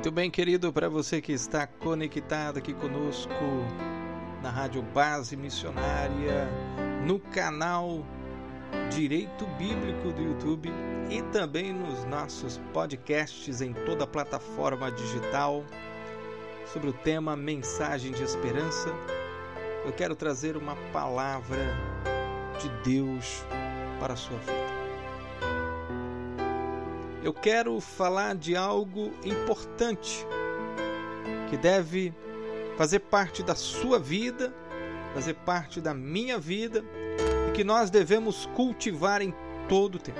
Muito bem, querido, para você que está conectado aqui conosco na Rádio Base Missionária, no canal Direito Bíblico do YouTube e também nos nossos podcasts em toda a plataforma digital sobre o tema Mensagem de Esperança. Eu quero trazer uma palavra de Deus para a sua vida. Eu quero falar de algo importante que deve fazer parte da sua vida, fazer parte da minha vida e que nós devemos cultivar em todo o tempo.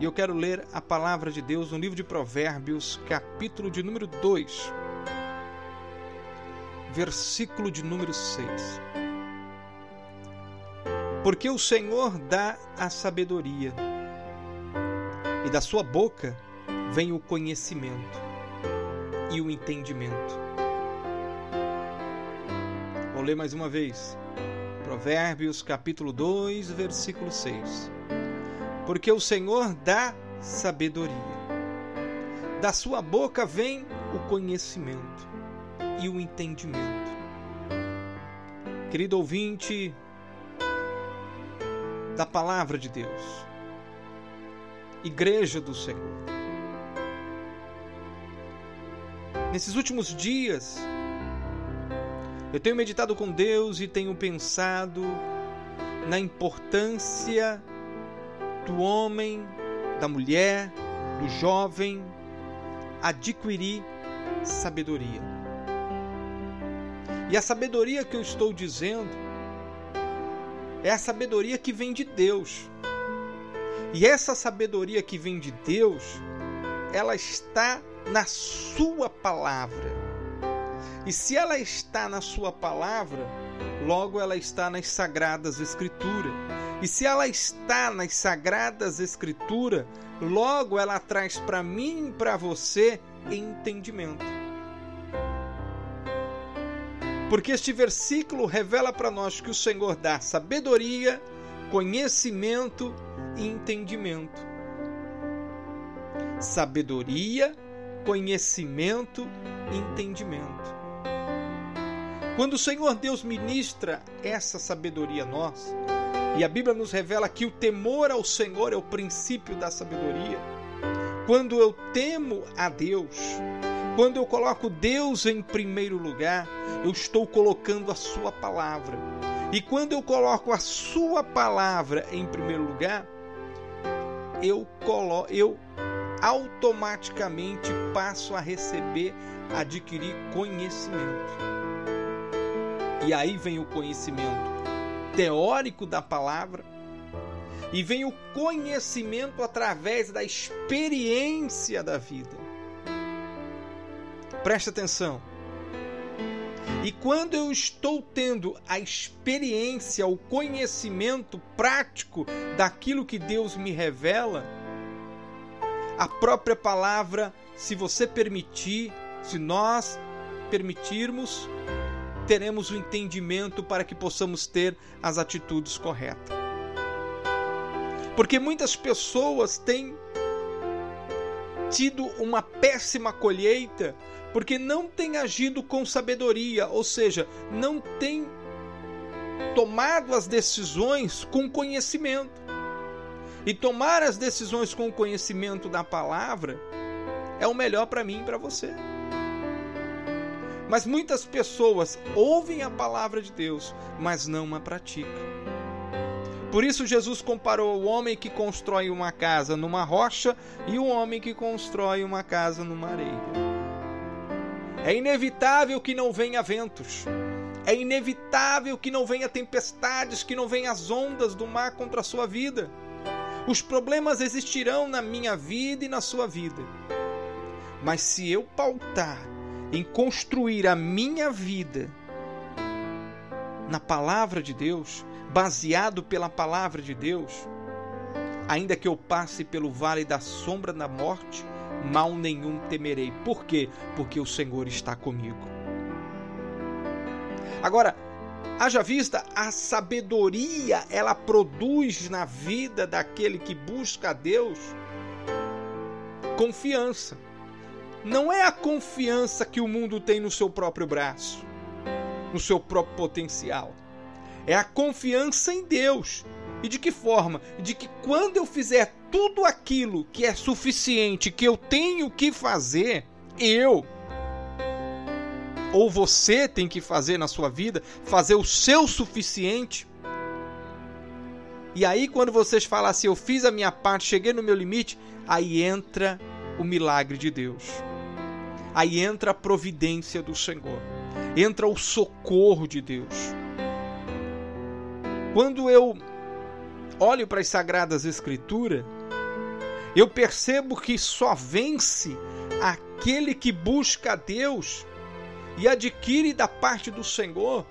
E eu quero ler a palavra de Deus no livro de Provérbios, capítulo de número 2, versículo de número 6. Porque o Senhor dá a sabedoria, e da sua boca vem o conhecimento e o entendimento. Vou ler mais uma vez. Provérbios capítulo 2, versículo 6. Porque o Senhor dá sabedoria. Da sua boca vem o conhecimento e o entendimento. Querido ouvinte da palavra de Deus, Igreja do Senhor. Nesses últimos dias, eu tenho meditado com Deus e tenho pensado na importância do homem, da mulher, do jovem adquirir sabedoria. E a sabedoria que eu estou dizendo é a sabedoria que vem de Deus. E essa sabedoria que vem de Deus, ela está na Sua palavra. E se ela está na Sua palavra, logo ela está nas Sagradas Escrituras. E se ela está nas Sagradas Escrituras, logo ela traz para mim e para você entendimento. Porque este versículo revela para nós que o Senhor dá sabedoria, conhecimento e entendimento. Sabedoria, conhecimento e entendimento. Quando o Senhor Deus ministra essa sabedoria a nós, e a Bíblia nos revela que o temor ao Senhor é o princípio da sabedoria, quando eu temo a Deus, quando eu coloco Deus em primeiro lugar, eu estou colocando a Sua palavra. E quando eu coloco a Sua palavra em primeiro lugar, eu, colo eu automaticamente passo a receber, adquirir conhecimento. E aí vem o conhecimento teórico da palavra, e vem o conhecimento através da experiência da vida. Presta atenção. E quando eu estou tendo a experiência, o conhecimento prático daquilo que Deus me revela, a própria palavra, se você permitir, se nós permitirmos, teremos o entendimento para que possamos ter as atitudes corretas. Porque muitas pessoas têm tido uma péssima colheita porque não têm agido com sabedoria, ou seja, não têm tomado as decisões com conhecimento. E tomar as decisões com conhecimento da palavra é o melhor para mim e para você. Mas muitas pessoas ouvem a palavra de Deus, mas não a praticam. Por isso Jesus comparou o homem que constrói uma casa numa rocha e o homem que constrói uma casa numa areia. É inevitável que não venha ventos. É inevitável que não venha tempestades, que não venha as ondas do mar contra a sua vida. Os problemas existirão na minha vida e na sua vida. Mas se eu pautar em construir a minha vida na palavra de Deus, baseado pela palavra de Deus, ainda que eu passe pelo vale da sombra da morte, mal nenhum temerei. Por quê? Porque o Senhor está comigo. Agora, haja vista, a sabedoria ela produz na vida daquele que busca a Deus confiança. não é a confiança que o mundo tem no seu próprio braço, no seu próprio potencial. É a confiança em Deus. E de que forma? De que quando eu fizer tudo aquilo que é suficiente, que eu tenho que fazer, eu ou você tem que fazer na sua vida, fazer o seu suficiente. E aí, quando vocês falam assim, eu fiz a minha parte, cheguei no meu limite, aí entra o milagre de Deus. Aí entra a providência do Senhor. Entra o socorro de Deus. Quando eu olho para as Sagradas Escrituras, eu percebo que só vence aquele que busca a Deus e adquire da parte do Senhor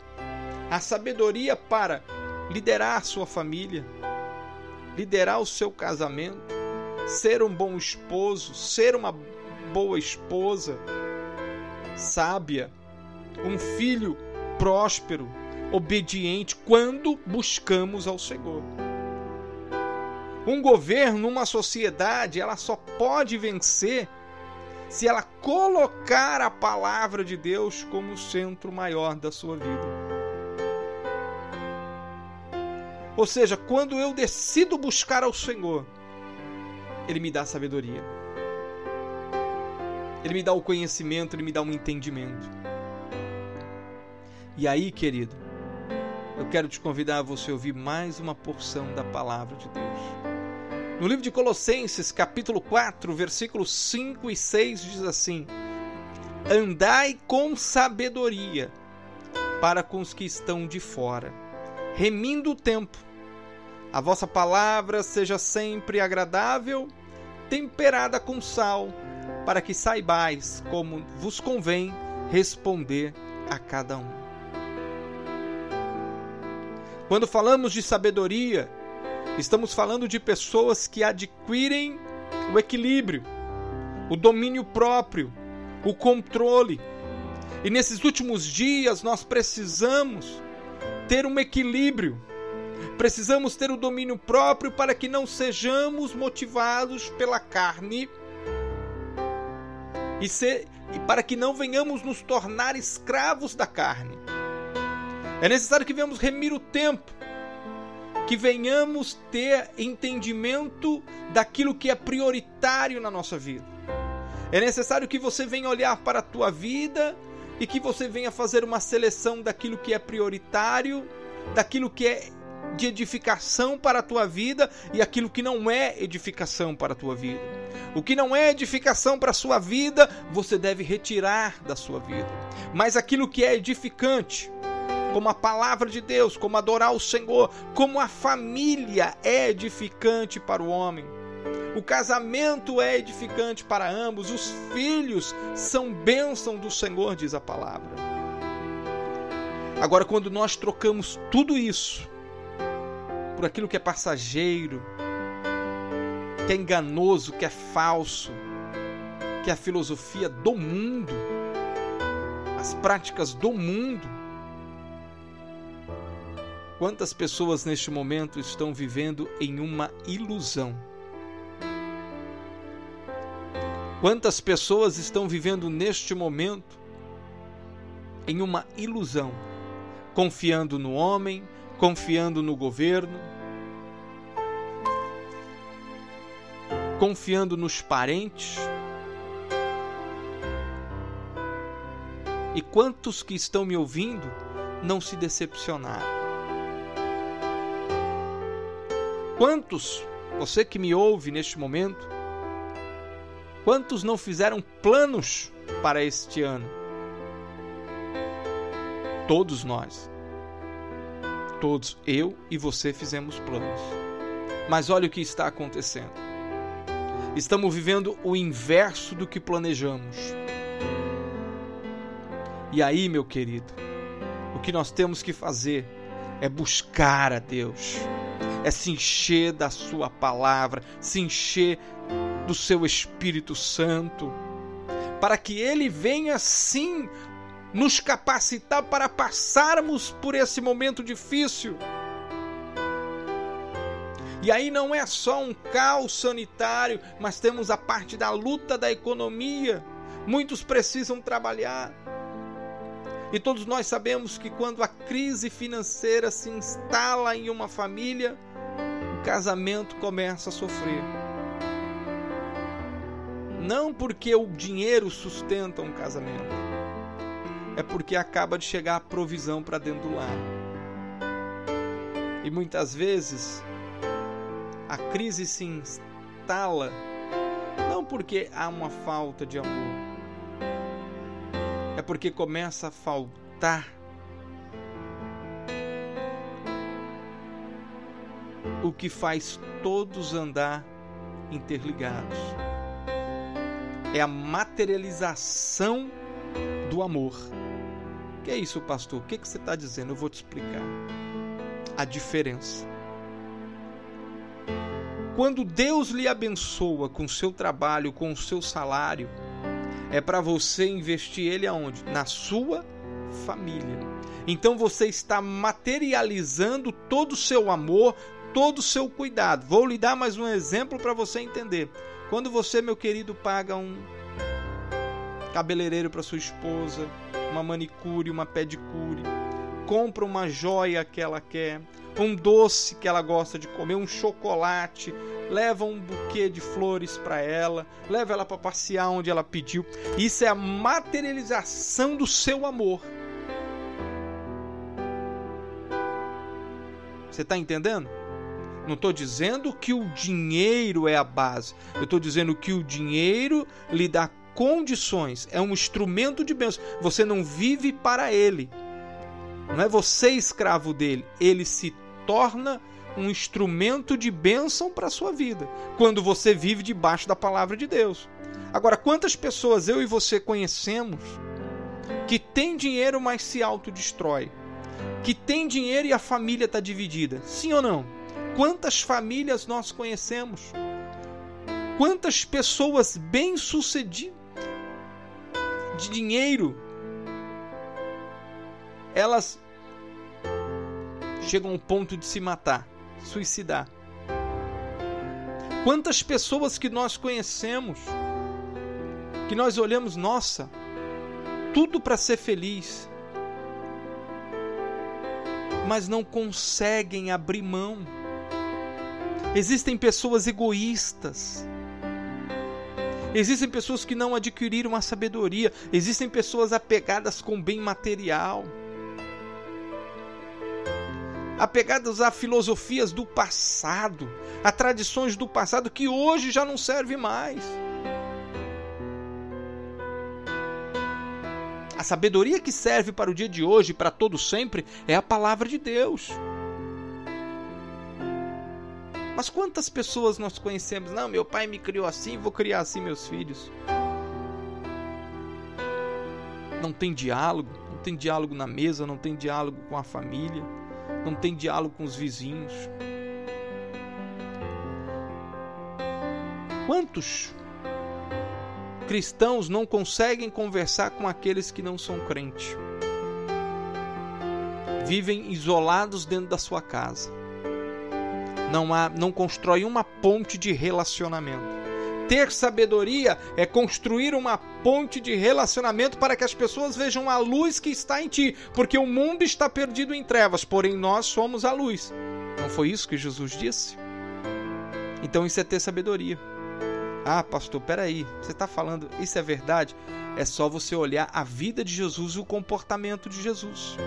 a sabedoria para liderar a sua família, liderar o seu casamento, ser um bom esposo, ser uma boa esposa, sábia, um filho próspero, obediente quando buscamos ao Senhor. Um governo, uma sociedade, ela só pode vencer se ela colocar a palavra de Deus como o centro maior da sua vida. Ou seja, quando eu decido buscar ao Senhor, Ele me dá sabedoria. Ele me dá o conhecimento, Ele me dá um entendimento. E aí, querido, eu quero te convidar a você ouvir mais uma porção da palavra de Deus. No livro de Colossenses, capítulo 4, versículos 5 e 6 diz assim: Andai com sabedoria para com os que estão de fora, remindo o tempo. A vossa palavra seja sempre agradável, temperada com sal, para que saibais como vos convém responder a cada um. Quando falamos de sabedoria, Estamos falando de pessoas que adquirem o equilíbrio, o domínio próprio, o controle. E nesses últimos dias nós precisamos ter um equilíbrio. Precisamos ter o domínio próprio para que não sejamos motivados pela carne e, ser, e para que não venhamos nos tornar escravos da carne. É necessário que venhamos remir o tempo que venhamos ter entendimento daquilo que é prioritário na nossa vida. É necessário que você venha olhar para a tua vida e que você venha fazer uma seleção daquilo que é prioritário, daquilo que é de edificação para a tua vida e aquilo que não é edificação para a tua vida. O que não é edificação para a sua vida, você deve retirar da sua vida. Mas aquilo que é edificante, como a palavra de Deus, como adorar o Senhor, como a família é edificante para o homem. O casamento é edificante para ambos, os filhos são bênção do Senhor, diz a palavra. Agora, quando nós trocamos tudo isso por aquilo que é passageiro, que é enganoso, que é falso, que é a filosofia do mundo, as práticas do mundo, Quantas pessoas neste momento estão vivendo em uma ilusão? Quantas pessoas estão vivendo neste momento em uma ilusão, confiando no homem, confiando no governo, confiando nos parentes? E quantos que estão me ouvindo não se decepcionaram? Quantos, você que me ouve neste momento, quantos não fizeram planos para este ano? Todos nós. Todos, eu e você fizemos planos. Mas olha o que está acontecendo. Estamos vivendo o inverso do que planejamos. E aí, meu querido, o que nós temos que fazer é buscar a Deus é se encher da Sua palavra, se encher do Seu Espírito Santo, para que Ele venha sim nos capacitar para passarmos por esse momento difícil. E aí não é só um caos sanitário, mas temos a parte da luta da economia, muitos precisam trabalhar. E todos nós sabemos que quando a crise financeira se instala em uma família, o casamento começa a sofrer. Não porque o dinheiro sustenta um casamento, é porque acaba de chegar a provisão para dentro do lar. E muitas vezes a crise se instala não porque há uma falta de amor, porque começa a faltar o que faz todos andar interligados. É a materialização do amor. Que é isso, pastor? O que, que você está dizendo? Eu vou te explicar. A diferença. Quando Deus lhe abençoa com o seu trabalho, com o seu salário, é para você investir ele aonde? Na sua família. Então você está materializando todo o seu amor, todo o seu cuidado. Vou lhe dar mais um exemplo para você entender. Quando você, meu querido, paga um cabeleireiro para sua esposa, uma manicure, uma pedicure, compra uma joia que ela quer, um doce que ela gosta de comer, um chocolate, leva um buquê de flores para ela, leva ela para passear onde ela pediu. Isso é a materialização do seu amor. Você está entendendo? Não estou dizendo que o dinheiro é a base. Eu estou dizendo que o dinheiro lhe dá condições, é um instrumento de bênção. Você não vive para ele. Não é você escravo dele. Ele se torna um instrumento de bênção para a sua vida, quando você vive debaixo da palavra de Deus. Agora, quantas pessoas eu e você conhecemos que tem dinheiro, mas se autodestrói? Que tem dinheiro e a família está dividida? Sim ou não? Quantas famílias nós conhecemos? Quantas pessoas bem-sucedidas de dinheiro elas chegam ao ponto de se matar, suicidar. Quantas pessoas que nós conhecemos, que nós olhamos, nossa, tudo para ser feliz, mas não conseguem abrir mão. Existem pessoas egoístas. Existem pessoas que não adquiriram a sabedoria. Existem pessoas apegadas com bem material apegadas a filosofias do passado, a tradições do passado que hoje já não serve mais. A sabedoria que serve para o dia de hoje, para todo sempre, é a palavra de Deus. Mas quantas pessoas nós conhecemos? Não, meu pai me criou assim, vou criar assim meus filhos. Não tem diálogo, não tem diálogo na mesa, não tem diálogo com a família não tem diálogo com os vizinhos. Quantos cristãos não conseguem conversar com aqueles que não são crentes? Vivem isolados dentro da sua casa. Não há, não constrói uma ponte de relacionamento ter sabedoria é construir uma ponte de relacionamento para que as pessoas vejam a luz que está em ti, porque o mundo está perdido em trevas, porém nós somos a luz. Não foi isso que Jesus disse? Então isso é ter sabedoria. Ah, pastor, peraí, você está falando, isso é verdade? É só você olhar a vida de Jesus e o comportamento de Jesus.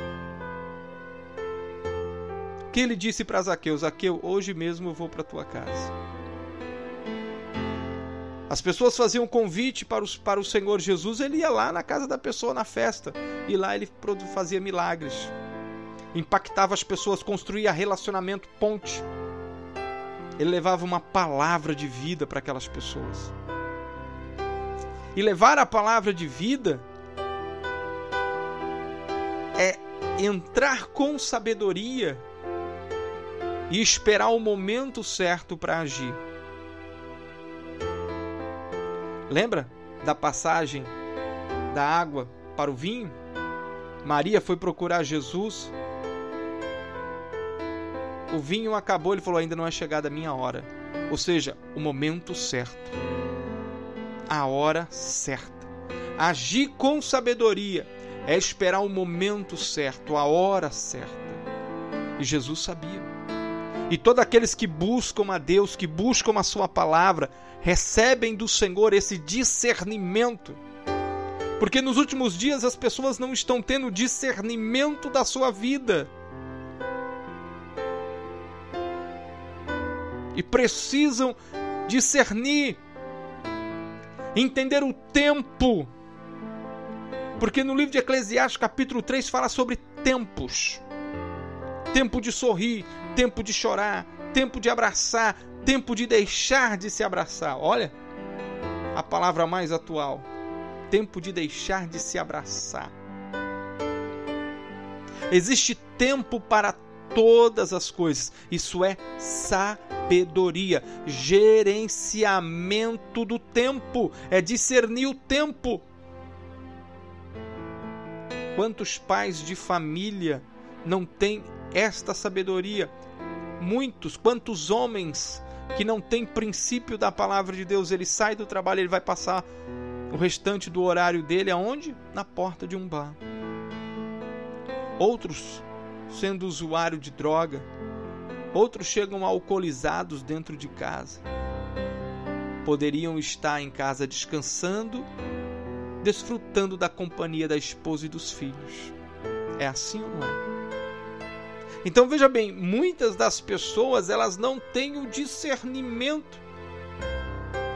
Que ele disse para Zaqueu? Zaqueu, hoje mesmo eu vou para tua casa. As pessoas faziam convite para, os, para o Senhor Jesus, ele ia lá na casa da pessoa na festa e lá ele fazia milagres, impactava as pessoas, construía relacionamento, ponte. Ele levava uma palavra de vida para aquelas pessoas. E levar a palavra de vida é entrar com sabedoria e esperar o momento certo para agir. Lembra da passagem da água para o vinho? Maria foi procurar Jesus. O vinho acabou, ele falou: ainda não é chegada a minha hora. Ou seja, o momento certo. A hora certa. Agir com sabedoria é esperar o momento certo, a hora certa. E Jesus sabia. E todos aqueles que buscam a Deus, que buscam a Sua palavra, recebem do Senhor esse discernimento. Porque nos últimos dias as pessoas não estão tendo discernimento da sua vida. E precisam discernir, entender o tempo. Porque no livro de Eclesiastes, capítulo 3, fala sobre tempos tempo de sorrir, tempo de chorar, tempo de abraçar, tempo de deixar de se abraçar. Olha a palavra mais atual: tempo de deixar de se abraçar. Existe tempo para todas as coisas. Isso é sabedoria, gerenciamento do tempo, é discernir o tempo. Quantos pais de família não têm esta sabedoria. Muitos, quantos homens que não têm princípio da palavra de Deus, ele sai do trabalho, ele vai passar o restante do horário dele aonde? Na porta de um bar. Outros sendo usuário de droga, outros chegam alcoolizados dentro de casa. Poderiam estar em casa descansando, desfrutando da companhia da esposa e dos filhos. É assim ou não é? Então veja bem, muitas das pessoas elas não têm o discernimento.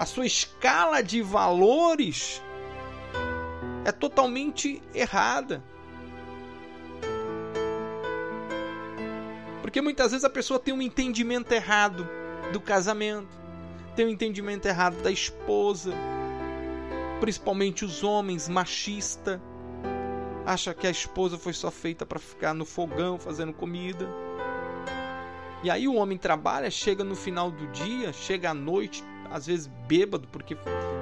A sua escala de valores é totalmente errada. Porque muitas vezes a pessoa tem um entendimento errado do casamento, tem um entendimento errado da esposa, principalmente os homens machista acha que a esposa foi só feita para ficar no fogão fazendo comida. E aí o homem trabalha, chega no final do dia, chega à noite, às vezes bêbado, porque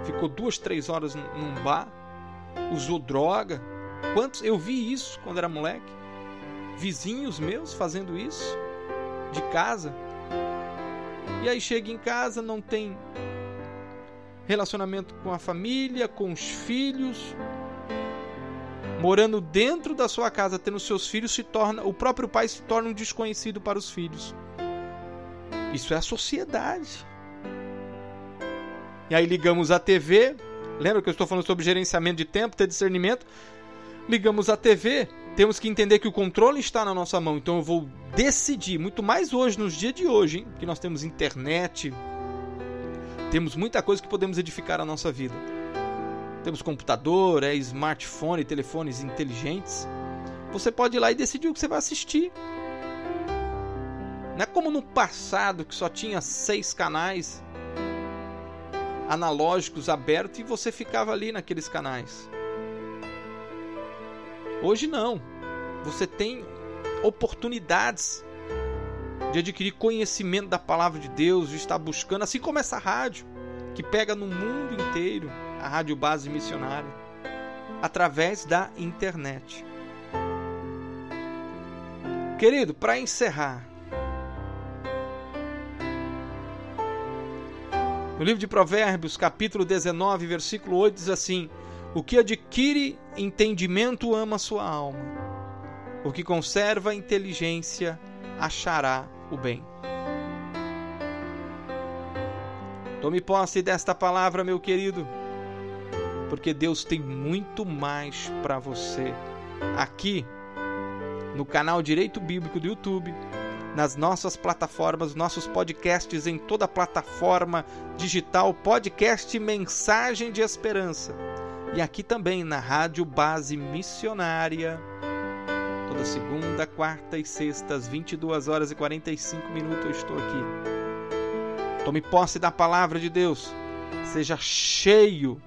ficou duas, três horas num bar, usou droga. Quantos? Eu vi isso quando era moleque. Vizinhos meus fazendo isso, de casa. E aí chega em casa, não tem relacionamento com a família, com os filhos, morando dentro da sua casa, tendo seus filhos, se torna o próprio pai se torna um desconhecido para os filhos. Isso é a sociedade. E aí ligamos a TV, lembra que eu estou falando sobre gerenciamento de tempo, ter discernimento? Ligamos a TV, temos que entender que o controle está na nossa mão. Então eu vou decidir, muito mais hoje, nos dias de hoje, hein? que nós temos internet, temos muita coisa que podemos edificar a nossa vida temos computador, é smartphone, telefones inteligentes. Você pode ir lá e decidir o que você vai assistir. Não é como no passado que só tinha seis canais analógicos abertos e você ficava ali naqueles canais. Hoje não. Você tem oportunidades de adquirir conhecimento da palavra de Deus, de estar buscando, assim como essa rádio que pega no mundo inteiro a Rádio Base Missionária, através da internet. Querido, para encerrar, no livro de Provérbios, capítulo 19, versículo 8, diz assim: O que adquire entendimento ama sua alma, o que conserva inteligência achará o bem. Tome posse desta palavra, meu querido porque Deus tem muito mais para você. Aqui no canal Direito Bíblico do YouTube, nas nossas plataformas, nossos podcasts em toda plataforma digital, podcast Mensagem de Esperança. E aqui também na Rádio Base Missionária, toda segunda, quarta e sexta, às 22 horas e 45 minutos eu estou aqui. Tome posse da palavra de Deus. Seja cheio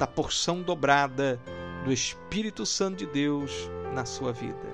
da porção dobrada do Espírito Santo de Deus na sua vida.